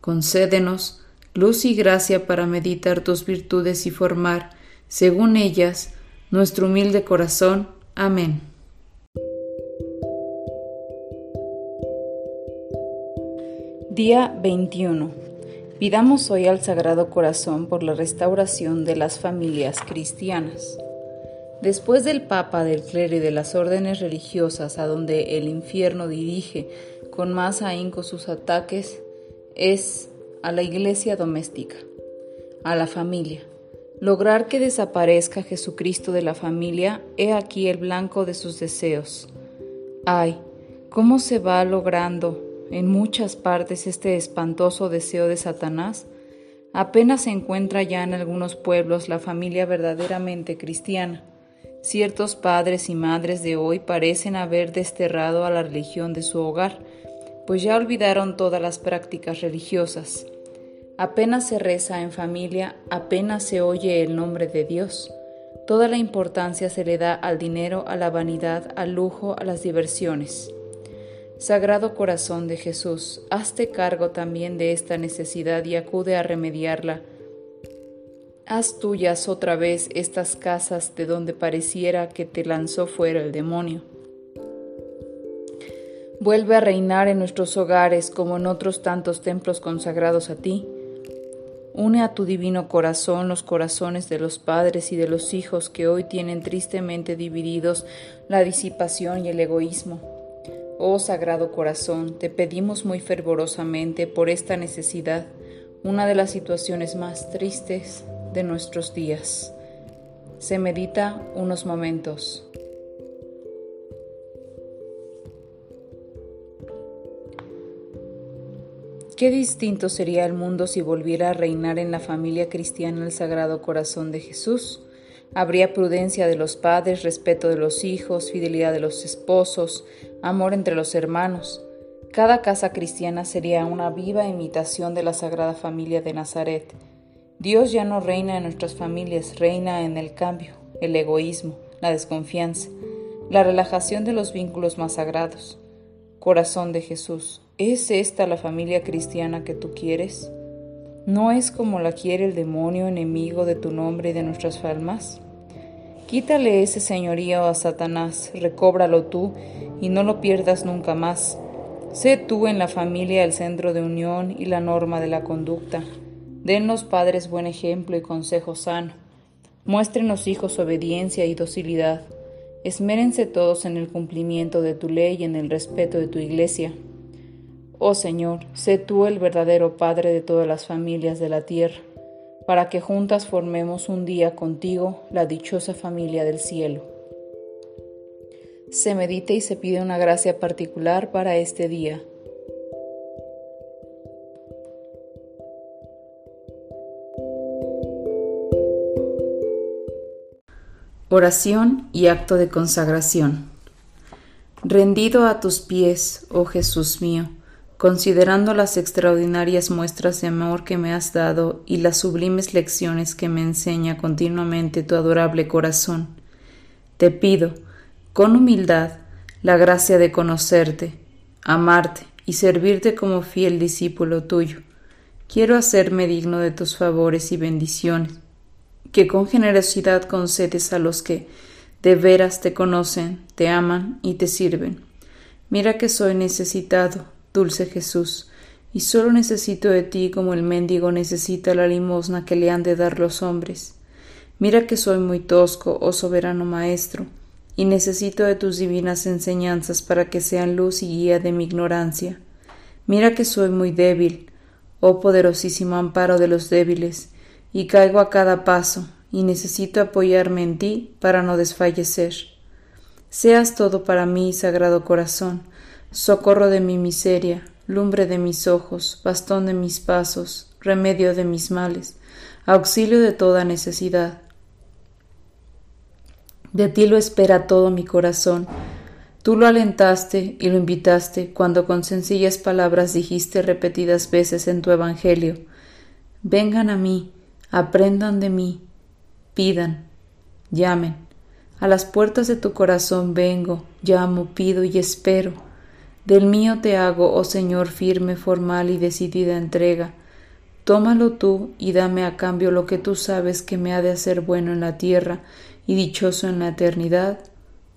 Concédenos luz y gracia para meditar tus virtudes y formar, según ellas, nuestro humilde corazón. Amén. Día 21. Pidamos hoy al Sagrado Corazón por la restauración de las familias cristianas. Después del Papa, del clero y de las órdenes religiosas a donde el infierno dirige con más ahínco sus ataques, es a la iglesia doméstica, a la familia. Lograr que desaparezca Jesucristo de la familia, he aquí el blanco de sus deseos. Ay, cómo se va logrando en muchas partes este espantoso deseo de Satanás. Apenas se encuentra ya en algunos pueblos la familia verdaderamente cristiana. Ciertos padres y madres de hoy parecen haber desterrado a la religión de su hogar, pues ya olvidaron todas las prácticas religiosas. Apenas se reza en familia, apenas se oye el nombre de Dios. Toda la importancia se le da al dinero, a la vanidad, al lujo, a las diversiones. Sagrado Corazón de Jesús, hazte cargo también de esta necesidad y acude a remediarla. Haz tuyas otra vez estas casas de donde pareciera que te lanzó fuera el demonio. Vuelve a reinar en nuestros hogares como en otros tantos templos consagrados a ti Une a tu divino corazón los corazones de los padres y de los hijos que hoy tienen tristemente divididos la disipación y el egoísmo. Oh Sagrado Corazón, te pedimos muy fervorosamente por esta necesidad, una de las situaciones más tristes de nuestros días. Se medita unos momentos. Qué distinto sería el mundo si volviera a reinar en la familia cristiana el Sagrado Corazón de Jesús. Habría prudencia de los padres, respeto de los hijos, fidelidad de los esposos, amor entre los hermanos. Cada casa cristiana sería una viva imitación de la Sagrada Familia de Nazaret. Dios ya no reina en nuestras familias, reina en el cambio, el egoísmo, la desconfianza, la relajación de los vínculos más sagrados. Corazón de Jesús, ¿es esta la familia cristiana que tú quieres? ¿No es como la quiere el demonio enemigo de tu nombre y de nuestras almas? Quítale ese señorío a Satanás, recóbralo tú y no lo pierdas nunca más. Sé tú en la familia el centro de unión y la norma de la conducta. Den los padres buen ejemplo y consejo sano. Muestren los hijos obediencia y docilidad. Esmérense todos en el cumplimiento de tu ley y en el respeto de tu iglesia. Oh Señor, sé tú el verdadero Padre de todas las familias de la tierra, para que juntas formemos un día contigo la dichosa familia del cielo. Se medite y se pide una gracia particular para este día. Oración y acto de consagración. Rendido a tus pies, oh Jesús mío, considerando las extraordinarias muestras de amor que me has dado y las sublimes lecciones que me enseña continuamente tu adorable corazón, te pido, con humildad, la gracia de conocerte, amarte y servirte como fiel discípulo tuyo. Quiero hacerme digno de tus favores y bendiciones que con generosidad concedes a los que de veras te conocen, te aman y te sirven. Mira que soy necesitado, dulce Jesús, y solo necesito de ti como el mendigo necesita la limosna que le han de dar los hombres. Mira que soy muy tosco, oh soberano Maestro, y necesito de tus divinas enseñanzas para que sean luz y guía de mi ignorancia. Mira que soy muy débil, oh poderosísimo amparo de los débiles, y caigo a cada paso, y necesito apoyarme en ti para no desfallecer. Seas todo para mí, Sagrado Corazón, socorro de mi miseria, lumbre de mis ojos, bastón de mis pasos, remedio de mis males, auxilio de toda necesidad. De ti lo espera todo mi corazón. Tú lo alentaste y lo invitaste cuando con sencillas palabras dijiste repetidas veces en tu Evangelio, Vengan a mí, aprendan de mí, pidan, llamen. A las puertas de tu corazón vengo, llamo, pido y espero. Del mío te hago, oh Señor, firme, formal y decidida entrega. Tómalo tú y dame a cambio lo que tú sabes que me ha de hacer bueno en la tierra y dichoso en la eternidad.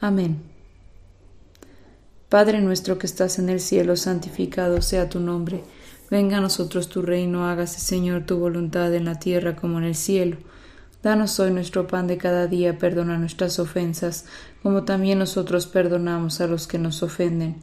Amén. Padre nuestro que estás en el cielo, santificado sea tu nombre. Venga a nosotros tu reino, hágase Señor tu voluntad en la tierra como en el cielo. Danos hoy nuestro pan de cada día, perdona nuestras ofensas, como también nosotros perdonamos a los que nos ofenden.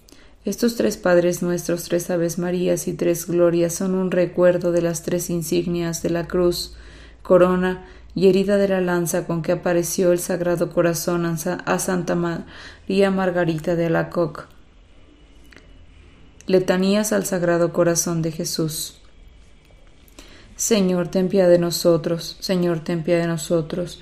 Estos tres Padres nuestros, tres Aves Marías y tres Glorias son un recuerdo de las tres insignias de la cruz, corona y herida de la lanza con que apareció el Sagrado Corazón a Santa María Margarita de Alacoc. Letanías al Sagrado Corazón de Jesús. Señor, ten piedad de nosotros. Señor, ten piedad de nosotros.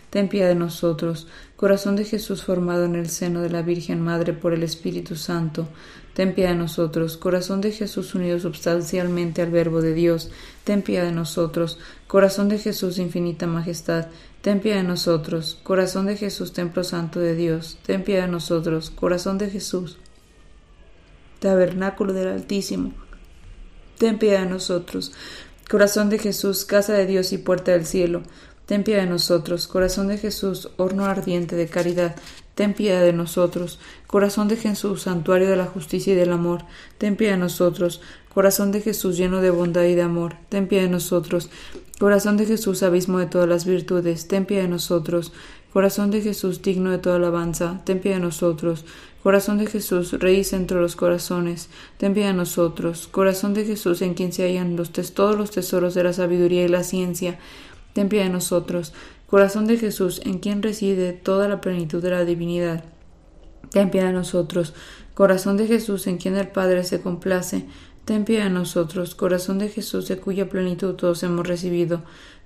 ten piedad de nosotros. Corazón de Jesús formado en el seno de la Virgen Madre por el Espíritu Santo, ten piedad de nosotros. Corazón de Jesús unido substancialmente al Verbo de Dios, ten piedad de nosotros. Corazón de Jesús infinita majestad, ten piedad de nosotros. Corazón de Jesús, templo santo de Dios, ten piedad de nosotros. Corazón de Jesús, tabernáculo del Altísimo. Ten piedad de nosotros. Corazón de Jesús, casa de Dios y puerta del cielo. Ten piedad de nosotros. Corazón de Jesús, horno ardiente de caridad. Ten piedad de nosotros. Corazón de Jesús, santuario de la justicia y del amor. Ten piedad de nosotros. Corazón de Jesús, lleno de bondad y de amor. Ten piedad de nosotros. Corazón de Jesús, abismo de todas las virtudes. Ten piedad de nosotros. Corazón de Jesús, digno de toda alabanza. Ten piedad de nosotros. Corazón de Jesús, Rey entre los corazones, ten piedad de nosotros. Corazón de Jesús, en quien se hallan los todos los tesoros de la sabiduría y la ciencia, ten piedad de nosotros. Corazón de Jesús, en quien reside toda la plenitud de la divinidad, ten piedad de nosotros. Corazón de Jesús, en quien el Padre se complace, ten piedad de nosotros. Corazón de Jesús, de cuya plenitud todos hemos recibido,